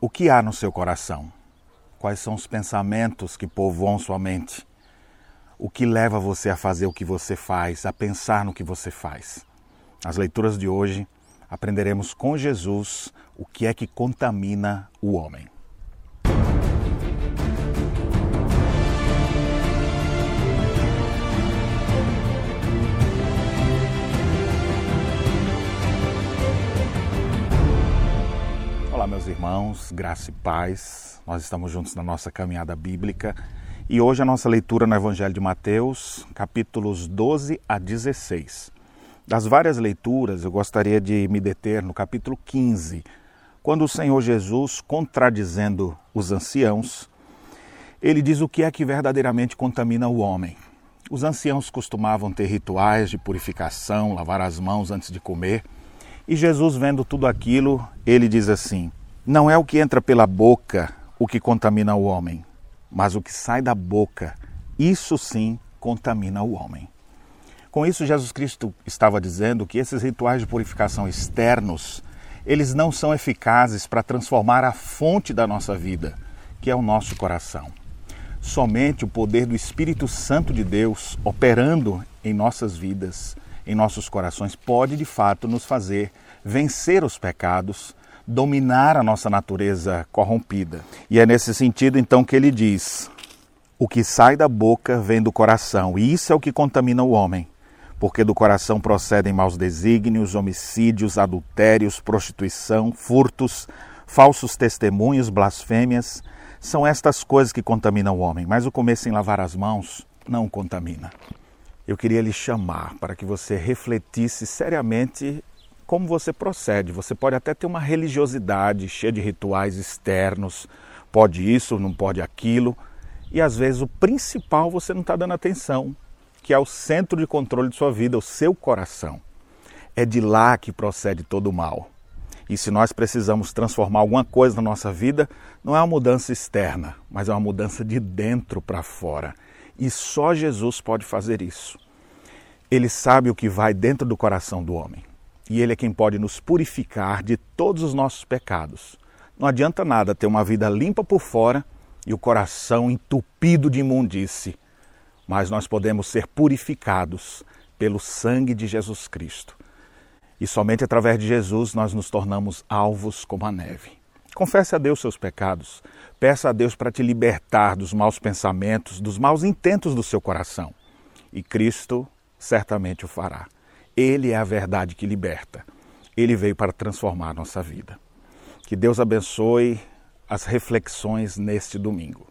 O que há no seu coração? Quais são os pensamentos que povoam sua mente? O que leva você a fazer o que você faz, a pensar no que você faz? Nas leituras de hoje, aprenderemos com Jesus o que é que contamina o homem. Meus irmãos, graça e paz. Nós estamos juntos na nossa caminhada bíblica e hoje a nossa leitura no Evangelho de Mateus, capítulos 12 a 16. Das várias leituras, eu gostaria de me deter no capítulo 15, quando o Senhor Jesus, contradizendo os anciãos, ele diz o que é que verdadeiramente contamina o homem. Os anciãos costumavam ter rituais de purificação, lavar as mãos antes de comer. E Jesus, vendo tudo aquilo, ele diz assim: não é o que entra pela boca o que contamina o homem, mas o que sai da boca, isso sim contamina o homem. Com isso, Jesus Cristo estava dizendo que esses rituais de purificação externos, eles não são eficazes para transformar a fonte da nossa vida, que é o nosso coração. Somente o poder do Espírito Santo de Deus operando em nossas vidas, em nossos corações, pode de fato nos fazer vencer os pecados dominar a nossa natureza corrompida. E é nesse sentido então que ele diz: o que sai da boca vem do coração, e isso é o que contamina o homem. Porque do coração procedem maus desígnios, homicídios, adultérios, prostituição, furtos, falsos testemunhos, blasfêmias. São estas coisas que contaminam o homem, mas o comer sem lavar as mãos não contamina. Eu queria lhe chamar para que você refletisse seriamente como você procede. Você pode até ter uma religiosidade cheia de rituais externos, pode isso, não pode aquilo, e às vezes o principal você não está dando atenção, que é o centro de controle de sua vida, o seu coração. É de lá que procede todo o mal. E se nós precisamos transformar alguma coisa na nossa vida, não é uma mudança externa, mas é uma mudança de dentro para fora. E só Jesus pode fazer isso. Ele sabe o que vai dentro do coração do homem e Ele é quem pode nos purificar de todos os nossos pecados. Não adianta nada ter uma vida limpa por fora e o coração entupido de imundície, mas nós podemos ser purificados pelo sangue de Jesus Cristo. E somente através de Jesus nós nos tornamos alvos como a neve. Confesse a Deus seus pecados. Peça a Deus para te libertar dos maus pensamentos, dos maus intentos do seu coração. E Cristo certamente o fará. Ele é a verdade que liberta. Ele veio para transformar a nossa vida. Que Deus abençoe as reflexões neste domingo.